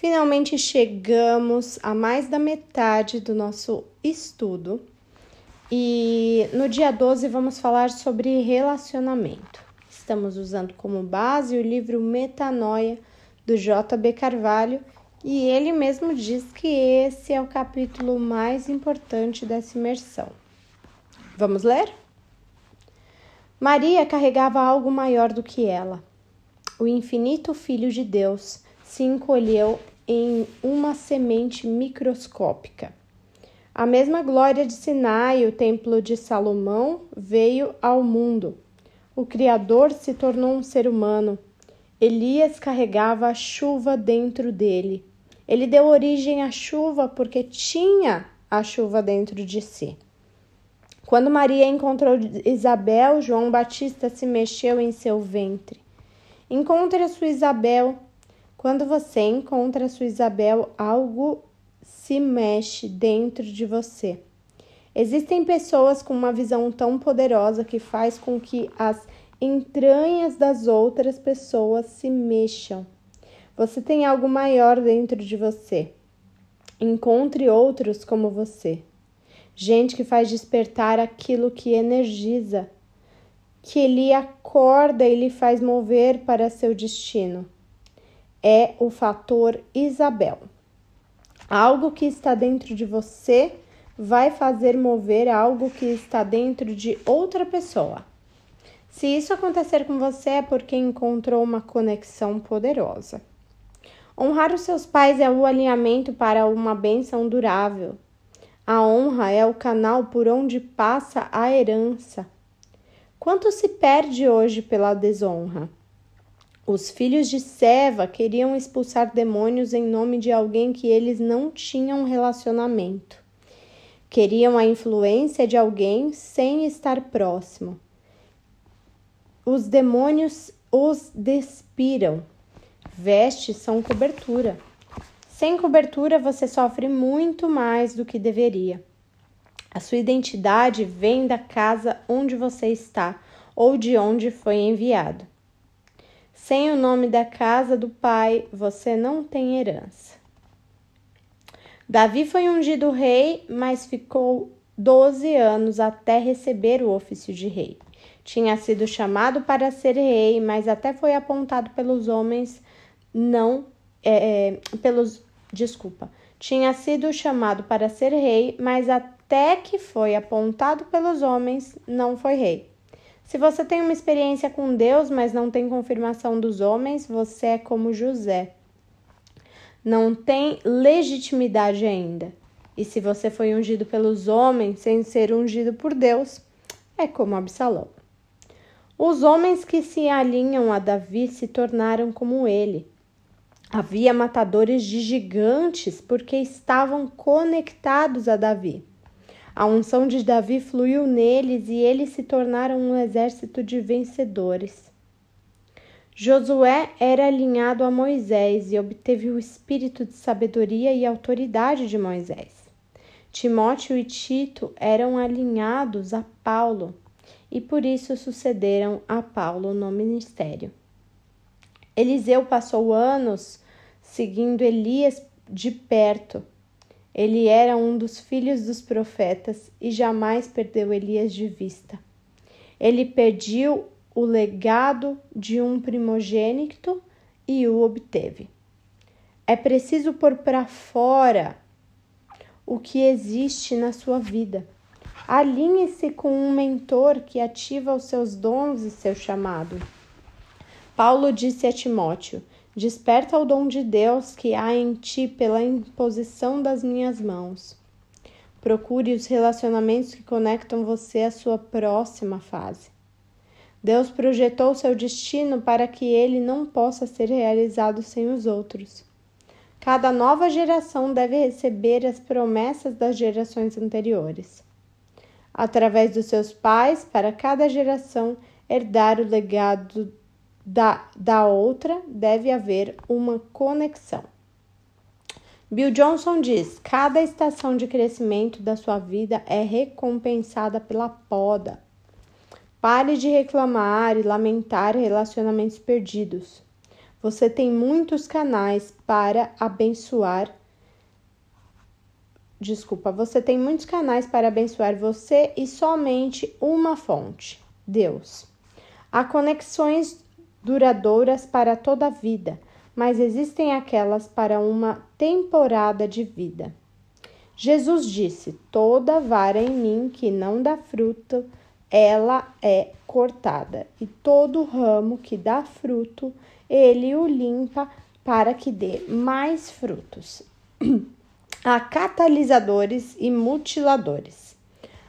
Finalmente chegamos a mais da metade do nosso estudo e no dia 12 vamos falar sobre relacionamento. Estamos usando como base o livro Metanoia do J.B. Carvalho e ele mesmo diz que esse é o capítulo mais importante dessa imersão. Vamos ler? Maria carregava algo maior do que ela. O infinito Filho de Deus se encolheu em uma semente microscópica. A mesma glória de Sinai, o templo de Salomão, veio ao mundo. O Criador se tornou um ser humano. Elias carregava a chuva dentro dele. Ele deu origem à chuva porque tinha a chuva dentro de si. Quando Maria encontrou Isabel, João Batista se mexeu em seu ventre. Encontre a sua Isabel. Quando você encontra a sua Isabel, algo se mexe dentro de você. Existem pessoas com uma visão tão poderosa que faz com que as entranhas das outras pessoas se mexam. Você tem algo maior dentro de você. Encontre outros como você. Gente que faz despertar aquilo que energiza, que lhe acorda e lhe faz mover para seu destino. É o fator Isabel. Algo que está dentro de você vai fazer mover algo que está dentro de outra pessoa. Se isso acontecer com você é porque encontrou uma conexão poderosa. Honrar os seus pais é o alinhamento para uma bênção durável. A honra é o canal por onde passa a herança. Quanto se perde hoje pela desonra? Os filhos de Seva queriam expulsar demônios em nome de alguém que eles não tinham relacionamento. Queriam a influência de alguém sem estar próximo. Os demônios os despiram, Vestes são cobertura. Sem cobertura, você sofre muito mais do que deveria. A sua identidade vem da casa onde você está ou de onde foi enviado. Sem o nome da casa do pai, você não tem herança. Davi foi ungido rei, mas ficou 12 anos até receber o ofício de rei. Tinha sido chamado para ser rei, mas até foi apontado pelos homens não é, é, pelos desculpa tinha sido chamado para ser rei, mas até que foi apontado pelos homens, não foi rei. Se você tem uma experiência com Deus, mas não tem confirmação dos homens, você é como José. Não tem legitimidade ainda. E se você foi ungido pelos homens sem ser ungido por Deus, é como Absalão. Os homens que se alinham a Davi se tornaram como ele. Havia matadores de gigantes porque estavam conectados a Davi. A unção de Davi fluiu neles e eles se tornaram um exército de vencedores. Josué era alinhado a Moisés e obteve o espírito de sabedoria e autoridade de Moisés. Timóteo e Tito eram alinhados a Paulo e por isso sucederam a Paulo no ministério. Eliseu passou anos seguindo Elias de perto. Ele era um dos filhos dos profetas e jamais perdeu Elias de vista. Ele pediu o legado de um primogênito e o obteve. É preciso pôr para fora o que existe na sua vida. Alinhe-se com um mentor que ativa os seus dons e seu chamado. Paulo disse a Timóteo: Desperta o dom de Deus que há em ti pela imposição das minhas mãos. Procure os relacionamentos que conectam você à sua próxima fase. Deus projetou seu destino para que ele não possa ser realizado sem os outros. Cada nova geração deve receber as promessas das gerações anteriores. Através dos seus pais, para cada geração herdar o legado da, da outra deve haver uma conexão. Bill Johnson diz: cada estação de crescimento da sua vida é recompensada pela poda. Pare de reclamar e lamentar relacionamentos perdidos. Você tem muitos canais para abençoar. Desculpa, você tem muitos canais para abençoar você e somente uma fonte: Deus. Há conexões duradouras para toda a vida, mas existem aquelas para uma temporada de vida. Jesus disse: Toda vara em mim que não dá fruto, ela é cortada, e todo ramo que dá fruto, ele o limpa para que dê mais frutos. Há catalisadores e mutiladores.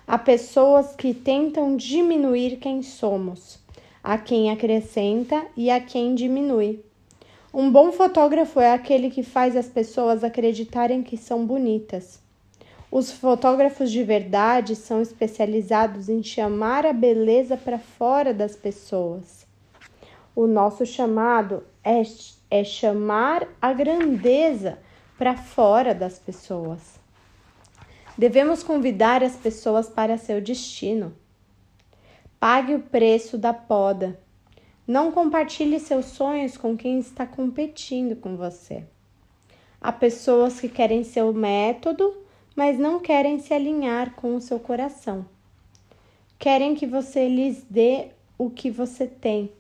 Há pessoas que tentam diminuir quem somos, a quem acrescenta e a quem diminui. Um bom fotógrafo é aquele que faz as pessoas acreditarem que são bonitas. Os fotógrafos de verdade são especializados em chamar a beleza para fora das pessoas. O nosso chamado é, é chamar a grandeza para fora das pessoas. Devemos convidar as pessoas para seu destino. Pague o preço da poda. Não compartilhe seus sonhos com quem está competindo com você. Há pessoas que querem seu método, mas não querem se alinhar com o seu coração. Querem que você lhes dê o que você tem,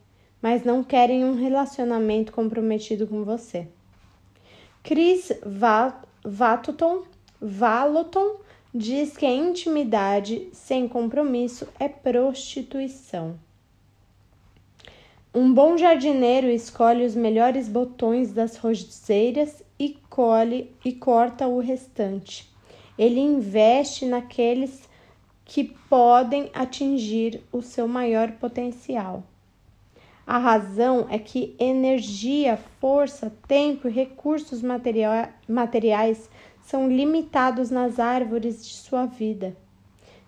mas não querem um relacionamento comprometido com você. Chris Vatuton, Valoton diz que a intimidade sem compromisso é prostituição. Um bom jardineiro escolhe os melhores botões das roseiras e colhe e corta o restante. Ele investe naqueles que podem atingir o seu maior potencial. A razão é que energia, força, tempo e recursos materiais são limitados nas árvores de sua vida.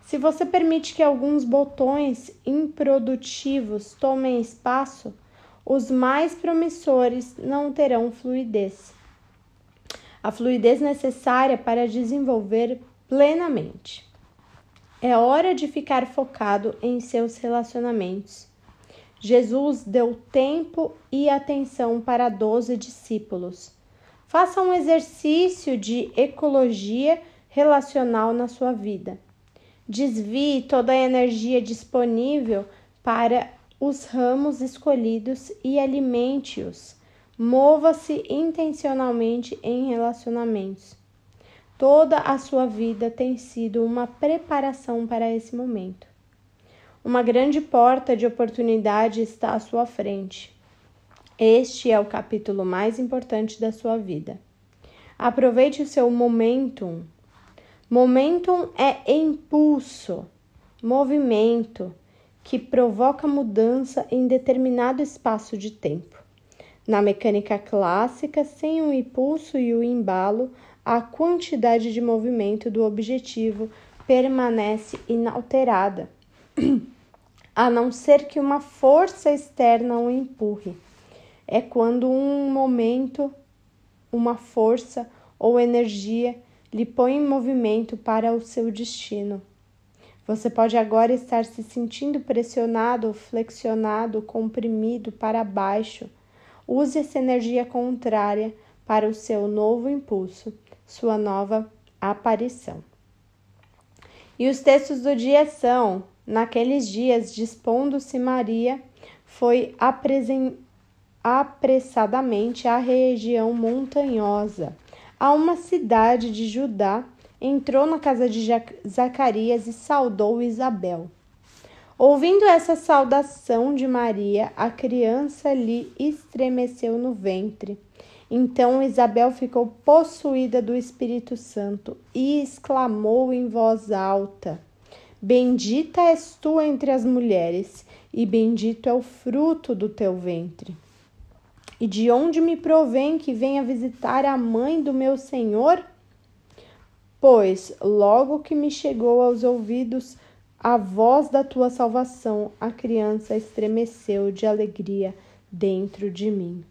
Se você permite que alguns botões improdutivos tomem espaço, os mais promissores não terão fluidez. A fluidez necessária para desenvolver plenamente. É hora de ficar focado em seus relacionamentos Jesus deu tempo e atenção para 12 discípulos. Faça um exercício de ecologia relacional na sua vida. Desvie toda a energia disponível para os ramos escolhidos e alimente-os. Mova-se intencionalmente em relacionamentos. Toda a sua vida tem sido uma preparação para esse momento. Uma grande porta de oportunidade está à sua frente. Este é o capítulo mais importante da sua vida. Aproveite o seu momentum. Momentum é impulso, movimento que provoca mudança em determinado espaço de tempo. Na mecânica clássica, sem o impulso e o embalo, a quantidade de movimento do objetivo permanece inalterada. a não ser que uma força externa o empurre. É quando um momento, uma força ou energia lhe põe em movimento para o seu destino. Você pode agora estar se sentindo pressionado, flexionado, comprimido para baixo. Use essa energia contrária para o seu novo impulso, sua nova aparição. E os textos do dia são Naqueles dias, dispondo-se Maria, foi apressadamente à região montanhosa, a uma cidade de Judá, entrou na casa de Zacarias e saudou Isabel. Ouvindo essa saudação de Maria, a criança lhe estremeceu no ventre. Então Isabel ficou possuída do Espírito Santo e exclamou em voz alta: Bendita és tu entre as mulheres, e bendito é o fruto do teu ventre. E de onde me provém que venha visitar a mãe do meu Senhor? Pois, logo que me chegou aos ouvidos a voz da tua salvação, a criança estremeceu de alegria dentro de mim.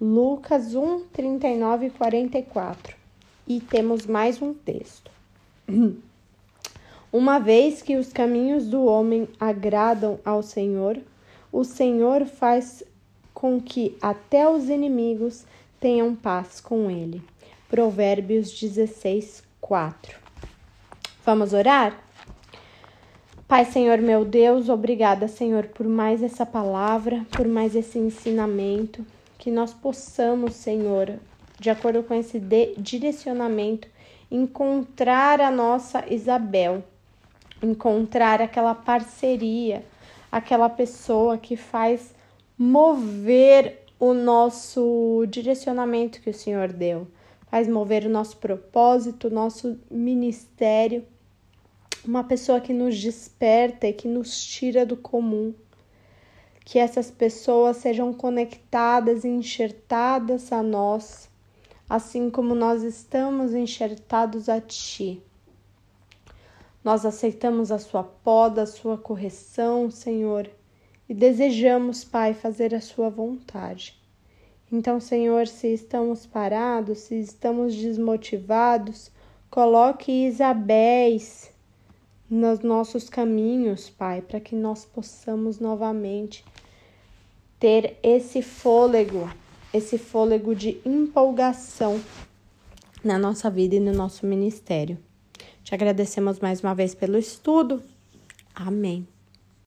Lucas 1, 39 e 44. E temos mais um texto. Uma vez que os caminhos do homem agradam ao Senhor, o Senhor faz com que até os inimigos tenham paz com ele. Provérbios 16, 4. Vamos orar? Pai, Senhor meu Deus, obrigada, Senhor, por mais essa palavra, por mais esse ensinamento, que nós possamos, Senhor, de acordo com esse direcionamento, encontrar a nossa Isabel, encontrar aquela parceria, aquela pessoa que faz mover o nosso direcionamento que o Senhor deu, faz mover o nosso propósito, o nosso ministério uma pessoa que nos desperta e que nos tira do comum. Que essas pessoas sejam conectadas e enxertadas a nós, assim como nós estamos enxertados a Ti. Nós aceitamos a Sua poda, a Sua correção, Senhor, e desejamos, Pai, fazer a Sua vontade. Então, Senhor, se estamos parados, se estamos desmotivados, coloque Isabéis nos nossos caminhos, Pai, para que nós possamos novamente ter esse fôlego, esse fôlego de empolgação na nossa vida e no nosso ministério. Te agradecemos mais uma vez pelo estudo. Amém.